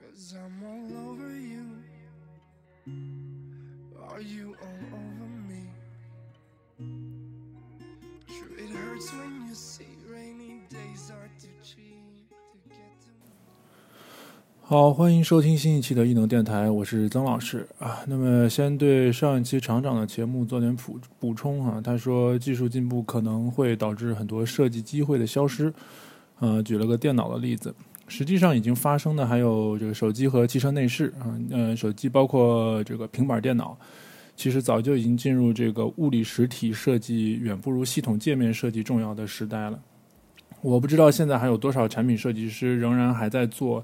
Cause I'm all over you. Are you all over me? True, it hurts when you see rainy days are too cheap to get to. 好，欢迎收听新一期的异能电台，我是曾老师啊。那么，先对上一期厂长的节目做点补补充哈、他说，技术进步可能会导致很多设计机会的消失。呃，举了个电脑的例子，实际上已经发生的还有这个手机和汽车内饰啊。呃，手机包括这个平板电脑，其实早就已经进入这个物理实体设计远不如系统界面设计重要的时代了。我不知道现在还有多少产品设计师仍然还在做。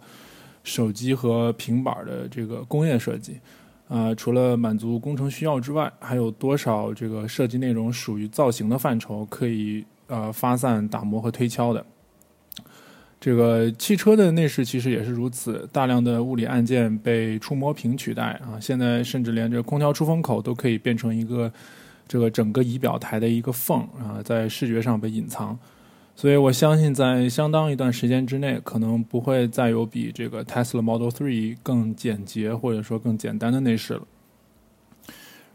手机和平板的这个工业设计，啊、除了满足工程需要之外，还有多少这个设计内容属于造型的范畴，可以呃发散、打磨和推敲的？这个汽车的内饰其实也是如此，大量的物理按键被触摸屏取代啊，现在甚至连这空调出风口都可以变成一个这个整个仪表台的一个缝啊，在视觉上被隐藏。所以我相信，在相当一段时间之内，可能不会再有比这个 Tesla Model 3更简洁或者说更简单的内饰了。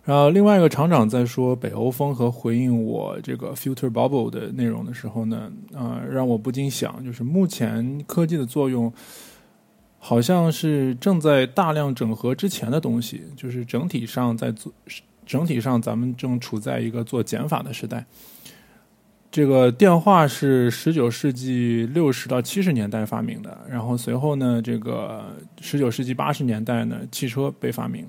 然后，另外一个厂长在说北欧风和回应我这个 Filter Bubble 的内容的时候呢，呃，让我不禁想，就是目前科技的作用，好像是正在大量整合之前的东西，就是整体上在做，整体上咱们正处在一个做减法的时代。这个电话是十九世纪六十到七十年代发明的，然后随后呢，这个十九世纪八十年代呢，汽车被发明，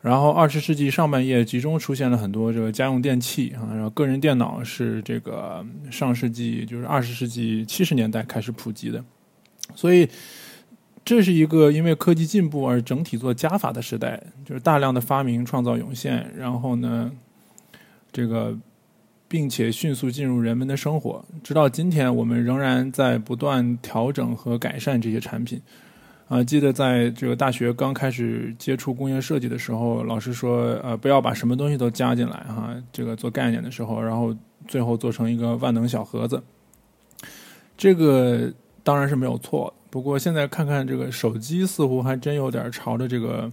然后二十世纪上半叶集中出现了很多这个家用电器啊，然后个人电脑是这个上世纪就是二十世纪七十年代开始普及的，所以这是一个因为科技进步而整体做加法的时代，就是大量的发明创造涌现，然后呢，这个。并且迅速进入人们的生活，直到今天，我们仍然在不断调整和改善这些产品。啊，记得在这个大学刚开始接触工业设计的时候，老师说，呃，不要把什么东西都加进来哈，这个做概念的时候，然后最后做成一个万能小盒子。这个当然是没有错，不过现在看看这个手机，似乎还真有点朝着这个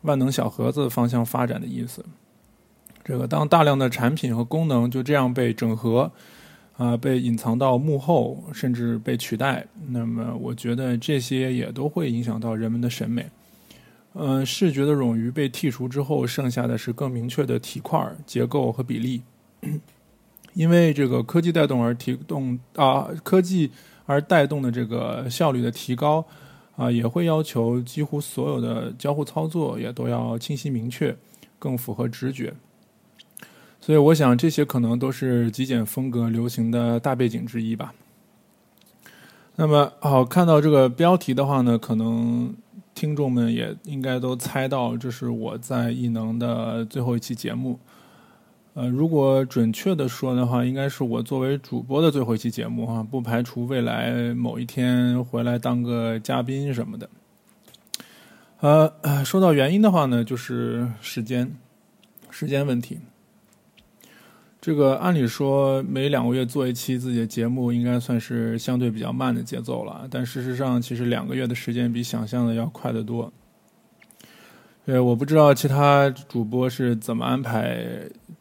万能小盒子方向发展的意思。这个当大量的产品和功能就这样被整合，啊、被隐藏到幕后，甚至被取代，那么我觉得这些也都会影响到人们的审美。嗯、视觉的冗余被剔除之后，剩下的是更明确的体块、结构和比例。因为这个科技带动而提动啊，科技而带动的这个效率的提高啊，也会要求几乎所有的交互操作也都要清晰明确，更符合直觉。所以我想，这些可能都是极简风格流行的大背景之一吧。那么，好，看到这个标题的话呢，可能听众们也应该都猜到，这是我在艺能的最后一期节目。呃，如果准确的说的话，应该是我作为主播的最后一期节目哈，不排除未来某一天回来当个嘉宾什么的。呃，说到原因的话呢，就是时间，时间问题。这个按理说每两个月做一期自己的节目，应该算是相对比较慢的节奏了。但事实上，其实两个月的时间比想象的要快得多。呃，我不知道其他主播是怎么安排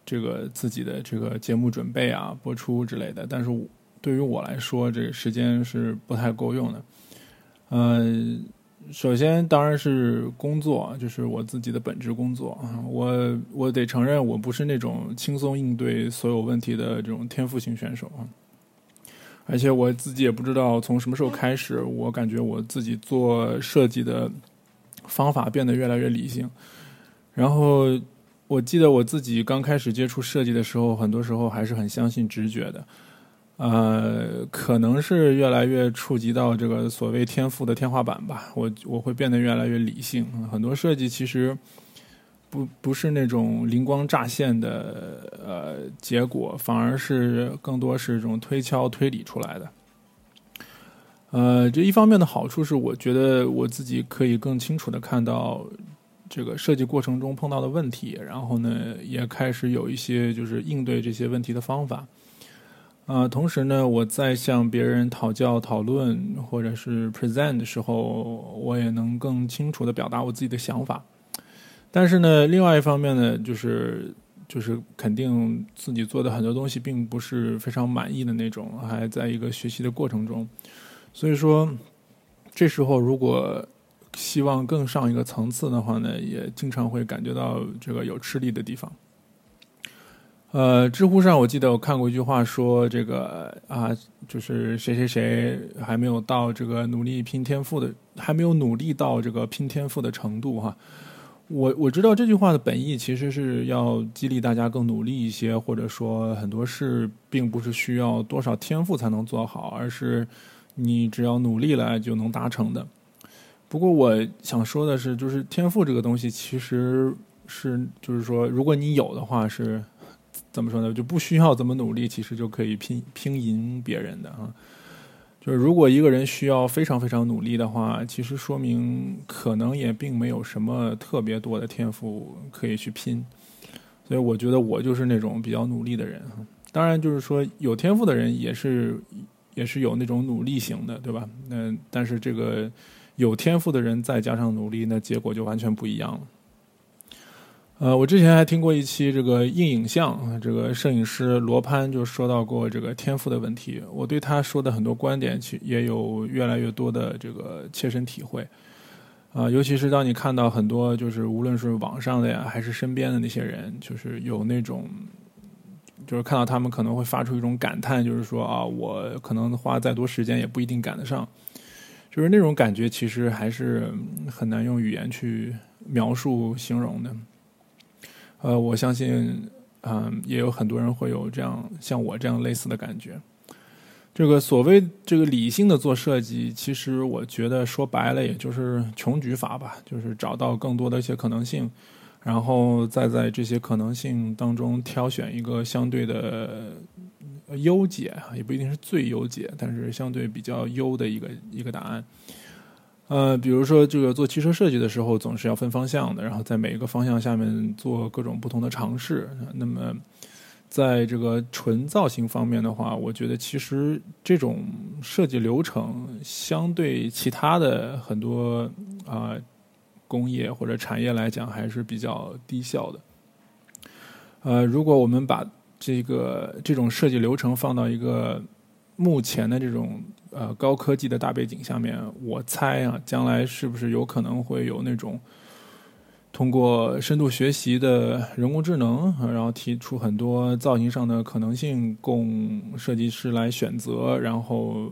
这个自己的这个节目准备啊、播出之类的，但是对于我来说，这个时间是不太够用的。嗯、首先当然是工作，就是我自己的本职工作啊。我我得承认，我不是那种轻松应对所有问题的这种天赋型选手啊。而且我自己也不知道从什么时候开始，我感觉我自己做设计的方法变得越来越理性。然后我记得我自己刚开始接触设计的时候，很多时候还是很相信直觉的。呃，可能是越来越触及到这个所谓天赋的天花板吧。我我会变得越来越理性，很多设计其实不不是那种灵光乍现的呃结果，反而是更多是这种推敲推理出来的。呃，这一方面的好处是，我觉得我自己可以更清楚的看到这个设计过程中碰到的问题，然后呢，也开始有一些就是应对这些问题的方法。啊，同时呢，我在向别人讨教、讨论或者是 present 的时候，我也能更清楚的表达我自己的想法。但是呢，另外一方面呢，就是就是肯定自己做的很多东西并不是非常满意的那种，还在一个学习的过程中。所以说，这时候如果希望更上一个层次的话呢，也经常会感觉到这个有吃力的地方。呃，知乎上我记得我看过一句话，说这个啊，就是谁谁谁还没有到这个努力拼天赋的，还没有努力到这个拼天赋的程度哈。我我知道这句话的本意其实是要激励大家更努力一些，或者说很多事并不是需要多少天赋才能做好，而是你只要努力了就能达成的。不过我想说的是，就是天赋这个东西其实是就是说，如果你有的话是。怎么说呢？就不需要怎么努力，其实就可以拼拼赢别人的啊。就是如果一个人需要非常非常努力的话，其实说明可能也并没有什么特别多的天赋可以去拼。所以我觉得我就是那种比较努力的人当然，就是说有天赋的人也是也是有那种努力型的，对吧？那但是这个有天赋的人再加上努力，那结果就完全不一样了。呃，我之前还听过一期这个硬影像，这个摄影师罗潘就说到过这个天赋的问题。我对他说的很多观点，其也有越来越多的这个切身体会。啊，尤其是当你看到很多，就是无论是网上的呀，还是身边的那些人，就是有那种，就是看到他们可能会发出一种感叹，就是说啊，我可能花再多时间也不一定赶得上。就是那种感觉，其实还是很难用语言去描述形容的。呃，我相信，嗯，也有很多人会有这样像我这样类似的感觉。这个所谓这个理性的做设计，其实我觉得说白了，也就是穷举法吧，就是找到更多的一些可能性，然后再在这些可能性当中挑选一个相对的优解，也不一定是最优解，但是相对比较优的一个一个答案。呃，比如说这个做汽车设计的时候，总是要分方向的，然后在每一个方向下面做各种不同的尝试。那么，在这个纯造型方面的话，我觉得其实这种设计流程相对其他的很多啊工业或者产业来讲，还是比较低效的。呃，如果我们把这个这种设计流程放到一个目前的这种。呃，高科技的大背景下面，我猜啊，将来是不是有可能会有那种通过深度学习的人工智能，然后提出很多造型上的可能性，供设计师来选择，然后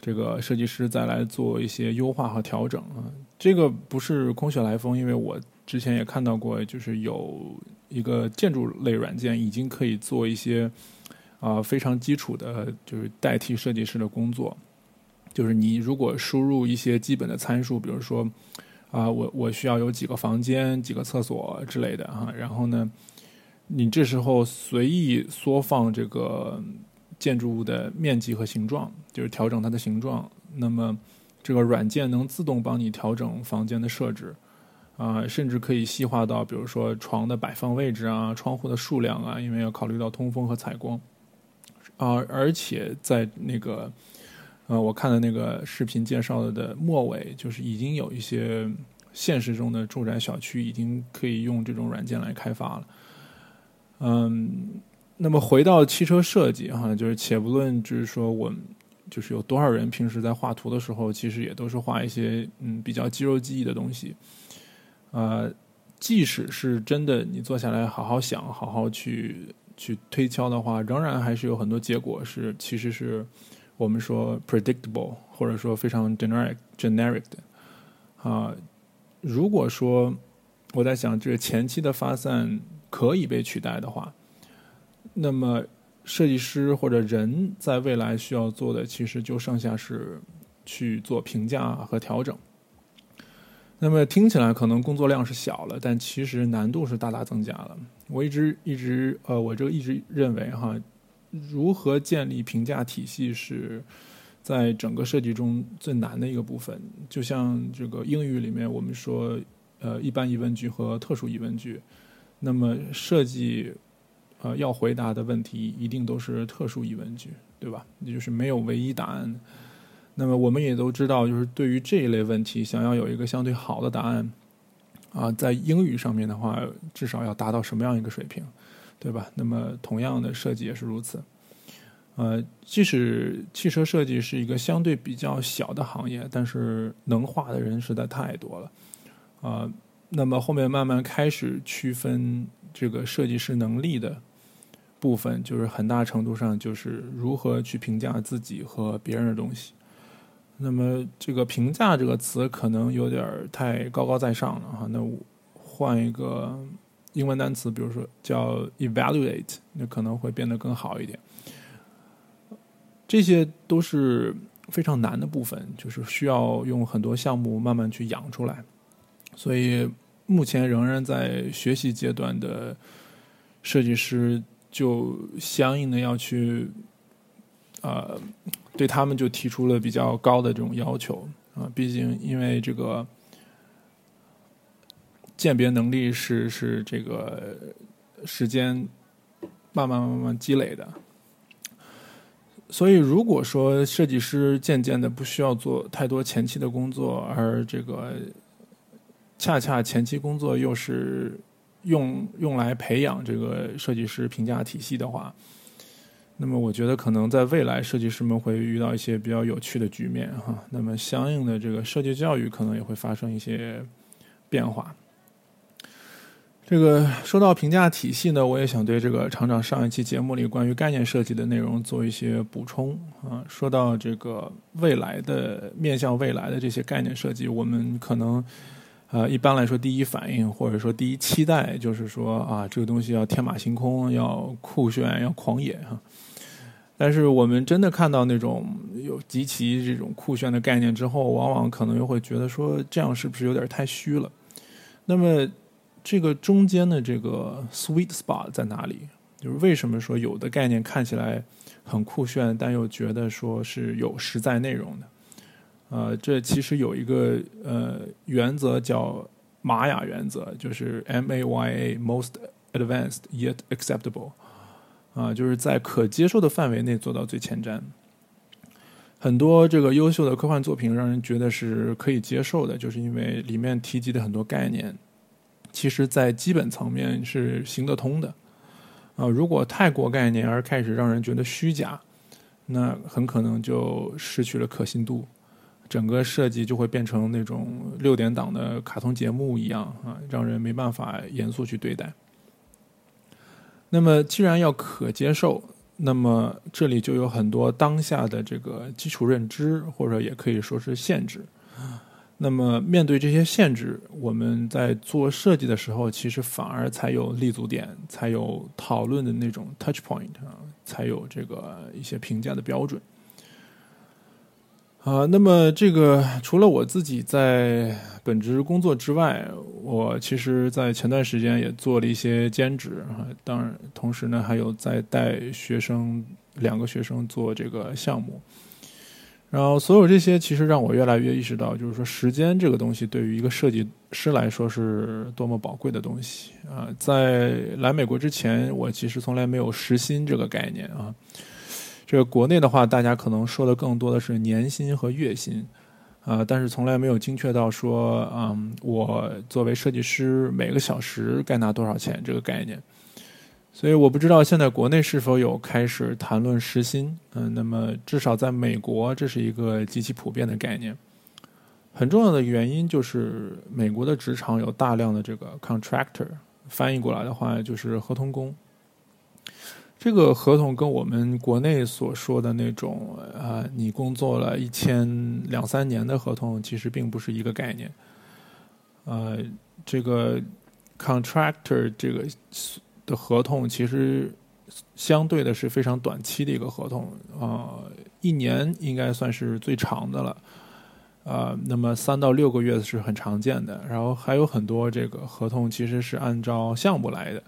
这个设计师再来做一些优化和调整啊。这个不是空穴来风，因为我之前也看到过，就是有一个建筑类软件已经可以做一些。啊，非常基础的，就是代替设计师的工作。就是你如果输入一些基本的参数，比如说，啊，我我需要有几个房间、几个厕所之类的哈。然后呢，你这时候随意缩放这个建筑物的面积和形状，就是调整它的形状。那么，这个软件能自动帮你调整房间的设置，啊，甚至可以细化到，比如说床的摆放位置啊、窗户的数量啊，因为要考虑到通风和采光。啊，而且在那个，呃，我看的那个视频介绍的末尾，就是已经有一些现实中的住宅小区已经可以用这种软件来开发了。嗯，那么回到汽车设计哈，就是且不论就是说我就是有多少人平时在画图的时候，其实也都是画一些嗯比较肌肉记忆的东西。呃，即使是真的，你坐下来好好想，好好去。去推敲的话，仍然还是有很多结果是，其实是我们说 predictable，或者说非常 generic generic 的啊。如果说我在想，这个前期的发散可以被取代的话，那么设计师或者人在未来需要做的，其实就剩下是去做评价和调整。那么听起来可能工作量是小了，但其实难度是大大增加了。我一直一直呃，我这个一直认为哈，如何建立评价体系是在整个设计中最难的一个部分。就像这个英语里面我们说呃一般疑问句和特殊疑问句，那么设计呃要回答的问题一定都是特殊疑问句，对吧？也就是没有唯一答案。那么我们也都知道，就是对于这一类问题，想要有一个相对好的答案，啊，在英语上面的话，至少要达到什么样一个水平，对吧？那么同样的设计也是如此。呃，即使汽车设计是一个相对比较小的行业，但是能画的人实在太多了，啊，那么后面慢慢开始区分这个设计师能力的部分，就是很大程度上就是如何去评价自己和别人的东西。那么这个“评价”这个词可能有点太高高在上了哈，那换一个英文单词，比如说叫 “evaluate”，那可能会变得更好一点。这些都是非常难的部分，就是需要用很多项目慢慢去养出来。所以目前仍然在学习阶段的设计师，就相应的要去，呃，对他们就提出了比较高的这种要求啊。毕竟因为这个鉴别能力是是这个时间慢慢慢慢积累的。所以，如果说设计师渐渐的不需要做太多前期的工作，而这个恰恰前期工作又是用用来培养这个设计师评价体系的话，那么我觉得可能在未来设计师们会遇到一些比较有趣的局面哈。那么相应的这个设计教育可能也会发生一些变化。这个说到评价体系呢，我也想对这个厂长上一期节目里关于概念设计的内容做一些补充啊。说到这个未来的面向未来的这些概念设计，我们可能呃一般来说第一反应或者说第一期待就是说啊这个东西要天马行空，要酷炫，要狂野哈。但是我们真的看到那种有极其这种酷炫的概念之后，往往可能又会觉得说这样是不是有点太虚了？那么。这个中间的这个 sweet spot 在哪里？就是为什么说有的概念看起来很酷炫，但又觉得说是有实在内容的？呃，这其实有一个呃原则叫玛雅原则，就是 M A Y A most advanced yet acceptable 啊，就是在可接受的范围内做到最前瞻。很多这个优秀的科幻作品让人觉得是可以接受的，就是因为里面提及的很多概念。其实，在基本层面是行得通的，啊，如果太过概念而开始让人觉得虚假，那很可能就失去了可信度，整个设计就会变成那种六点档的卡通节目一样啊，让人没办法严肃去对待。那么，既然要可接受，那么这里就有很多当下的这个基础认知，或者也可以说是限制。那么，面对这些限制，我们在做设计的时候，其实反而才有立足点，才有讨论的那种 touch point 啊，才有这个一些评价的标准。啊，那么这个除了我自己在本职工作之外，我其实在前段时间也做了一些兼职啊，当然，同时呢，还有在带学生两个学生做这个项目。然后，所有这些其实让我越来越意识到，就是说，时间这个东西对于一个设计师来说是多么宝贵的东西啊！在来美国之前，我其实从来没有时薪这个概念啊。这个国内的话，大家可能说的更多的是年薪和月薪啊，但是从来没有精确到说，嗯，我作为设计师每个小时该拿多少钱这个概念。所以我不知道现在国内是否有开始谈论时薪，嗯，那么至少在美国，这是一个极其普遍的概念。很重要的原因就是美国的职场有大量的这个 contractor，翻译过来的话就是合同工。这个合同跟我们国内所说的那种啊，你工作了一千两三年的合同其实并不是一个概念。呃，这个 contractor 这个。的合同其实相对的是非常短期的一个合同啊，一年应该算是最长的了，啊，那么三到六个月是很常见的，然后还有很多这个合同其实是按照项目来的，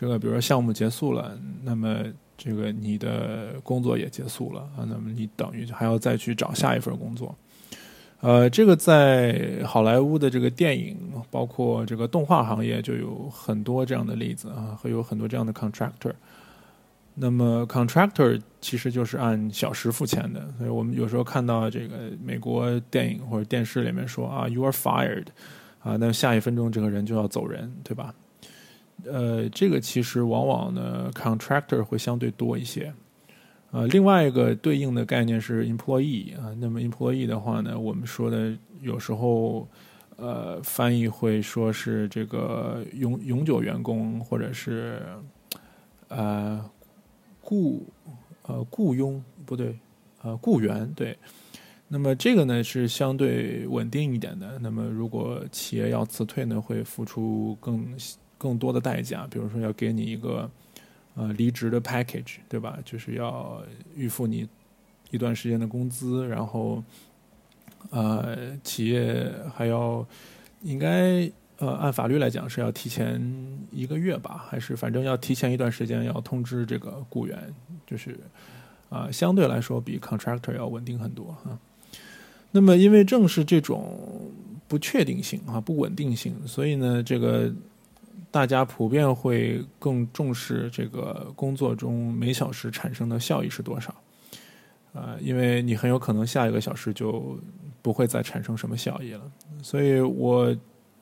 这个比如说项目结束了，那么这个你的工作也结束了啊，那么你等于还要再去找下一份工作，呃，这个在好莱坞的这个电影，包括这个动画行业，就有很多这样的例子啊，会有很多这样的 contractor。那么 contractor 其实就是按小时付钱的，所以我们有时候看到这个美国电影或者电视里面说啊，you are fired，啊，那下一分钟这个人就要走人，对吧？呃，这个其实往往呢，contractor 会相对多一些。呃，另外一个对应的概念是 employee 啊，那么 employee 的话呢，我们说的有时候呃翻译会说是这个永永久员工或者是呃雇呃雇佣不对呃雇员对，那么这个呢是相对稳定一点的。那么如果企业要辞退呢，会付出更更多的代价，比如说要给你一个。呃，离职的 package 对吧？就是要预付你一段时间的工资，然后呃，企业还要应该呃，按法律来讲是要提前一个月吧，还是反正要提前一段时间要通知这个雇员，就是啊，相对来说比 contractor 要稳定很多啊。那么，因为正是这种不确定性啊、不稳定性，所以呢，这个。大家普遍会更重视这个工作中每小时产生的效益是多少，啊，因为你很有可能下一个小时就不会再产生什么效益了。所以我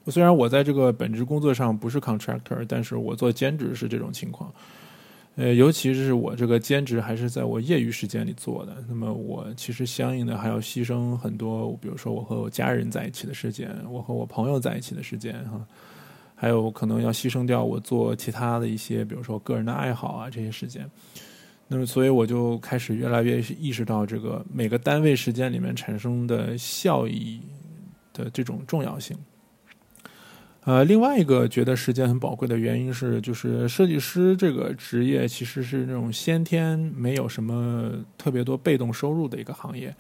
虽然我在这个本职工作上不是 contractor，但是我做兼职是这种情况。呃，尤其是我这个兼职还是在我业余时间里做的，那么我其实相应的还要牺牲很多，比如说我和我家人在一起的时间，我和我朋友在一起的时间，哈。还有可能要牺牲掉我做其他的一些，比如说个人的爱好啊这些时间。那么，所以我就开始越来越意识到这个每个单位时间里面产生的效益的这种重要性。呃，另外一个觉得时间很宝贵的原因是，就是设计师这个职业其实是那种先天没有什么特别多被动收入的一个行业。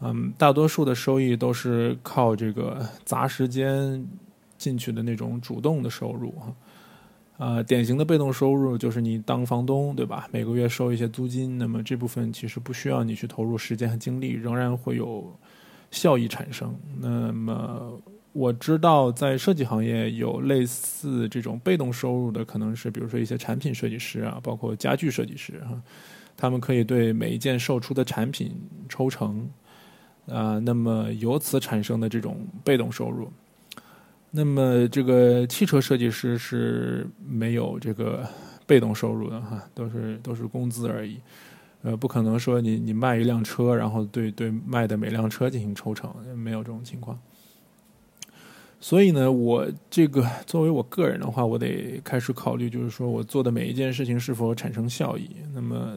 嗯，大多数的收益都是靠这个砸时间。进去的那种主动的收入哈，啊，典型的被动收入就是你当房东对吧？每个月收一些租金，那么这部分其实不需要你去投入时间和精力，仍然会有效益产生。那么我知道在设计行业有类似这种被动收入的，可能是比如说一些产品设计师啊，包括家具设计师哈，他们可以对每一件售出的产品抽成啊，那么由此产生的这种被动收入。那么，这个汽车设计师是没有这个被动收入的哈，都是都是工资而已。呃，不可能说你你卖一辆车，然后对对卖的每辆车进行抽成，没有这种情况。所以呢，我这个作为我个人的话，我得开始考虑，就是说我做的每一件事情是否产生效益。那么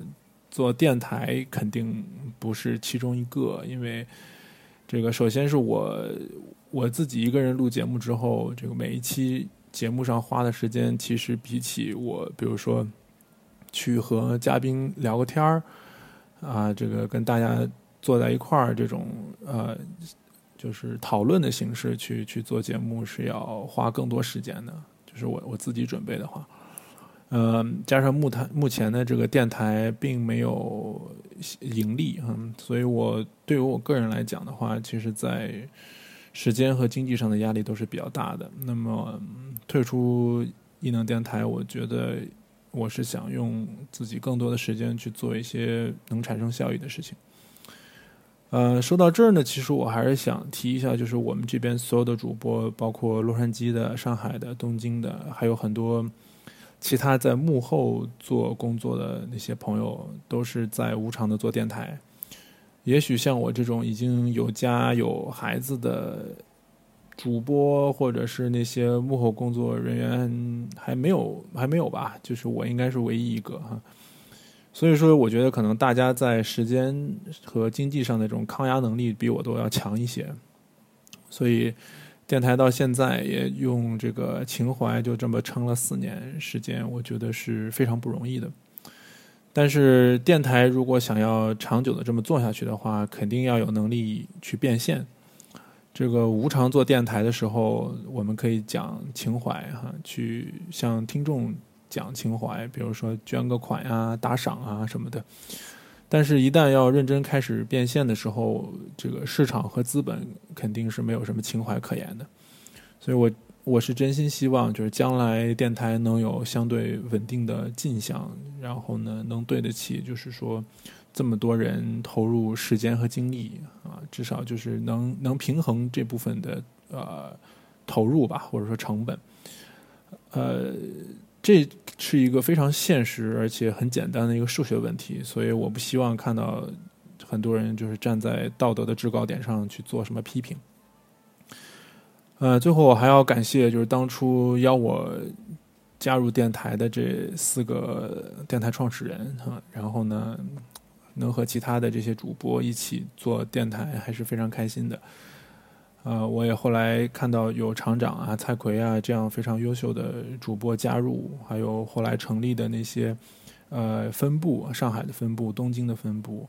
做电台肯定不是其中一个，因为这个首先是我。我自己一个人录节目之后，这个每一期节目上花的时间，其实比起我，比如说去和嘉宾聊个天儿，啊，这个跟大家坐在一块儿这种呃，就是讨论的形式去去做节目，是要花更多时间的。就是我我自己准备的话，嗯，加上目台目前的这个电台并没有盈利，嗯，所以我对于我个人来讲的话，其实，在时间和经济上的压力都是比较大的。那么退出异能电台，我觉得我是想用自己更多的时间去做一些能产生效益的事情。呃，说到这儿呢，其实我还是想提一下，就是我们这边所有的主播，包括洛杉矶的、上海的、东京的，还有很多其他在幕后做工作的那些朋友，都是在无偿的做电台。也许像我这种已经有家有孩子的主播，或者是那些幕后工作人员，还没有还没有吧？就是我应该是唯一一个哈。所以说，我觉得可能大家在时间和经济上的这种抗压能力比我都要强一些。所以，电台到现在也用这个情怀就这么撑了四年时间，我觉得是非常不容易的。但是电台如果想要长久的这么做下去的话，肯定要有能力去变现。这个无偿做电台的时候，我们可以讲情怀哈，去向听众讲情怀，比如说捐个款呀、打赏啊什么的。但是，一旦要认真开始变现的时候，这个市场和资本肯定是没有什么情怀可言的。所以，我我是真心希望，就是将来电台能有相对稳定的进项，然后呢，能对得起，就是说这么多人投入时间和精力啊，至少就是能能平衡这部分的呃投入吧，或者说成本，呃。这是一个非常现实而且很简单的一个数学问题，所以我不希望看到很多人就是站在道德的制高点上去做什么批评。呃，最后我还要感谢就是当初邀我加入电台的这四个电台创始人哈，然后呢，能和其他的这些主播一起做电台还是非常开心的。呃，我也后来看到有厂长啊、蔡奎啊这样非常优秀的主播加入，还有后来成立的那些呃分部，上海的分部、东京的分部。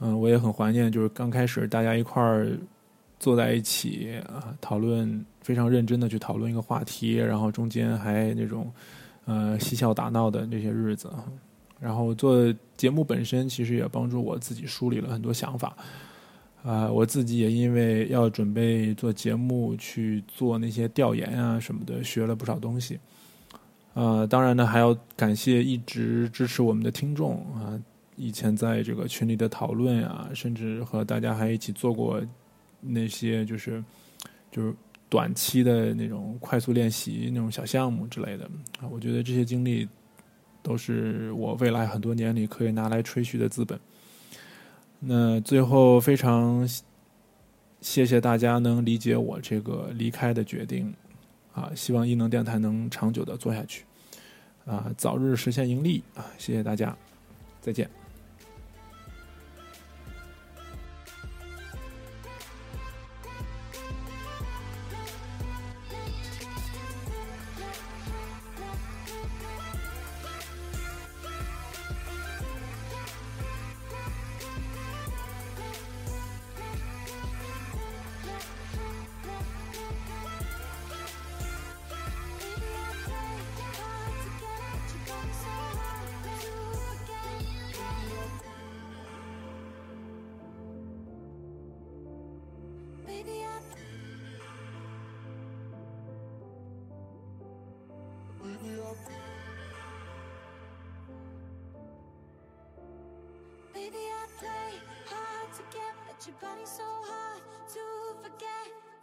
嗯，我也很怀念，就是刚开始大家一块儿坐在一起啊，讨论非常认真的去讨论一个话题，然后中间还那种呃嬉笑打闹的那些日子。然后做节目本身，其实也帮助我自己梳理了很多想法。啊，我自己也因为要准备做节目，去做那些调研啊什么的，学了不少东西。啊，当然呢，还要感谢一直支持我们的听众啊，以前在这个群里的讨论啊，甚至和大家还一起做过那些就是就是短期的那种快速练习那种小项目之类的啊，我觉得这些经历都是我未来很多年里可以拿来吹嘘的资本。那最后，非常谢谢大家能理解我这个离开的决定，啊，希望异能电台能长久的做下去，啊，早日实现盈利啊！谢谢大家，再见。To get, but your body's so hard to forget.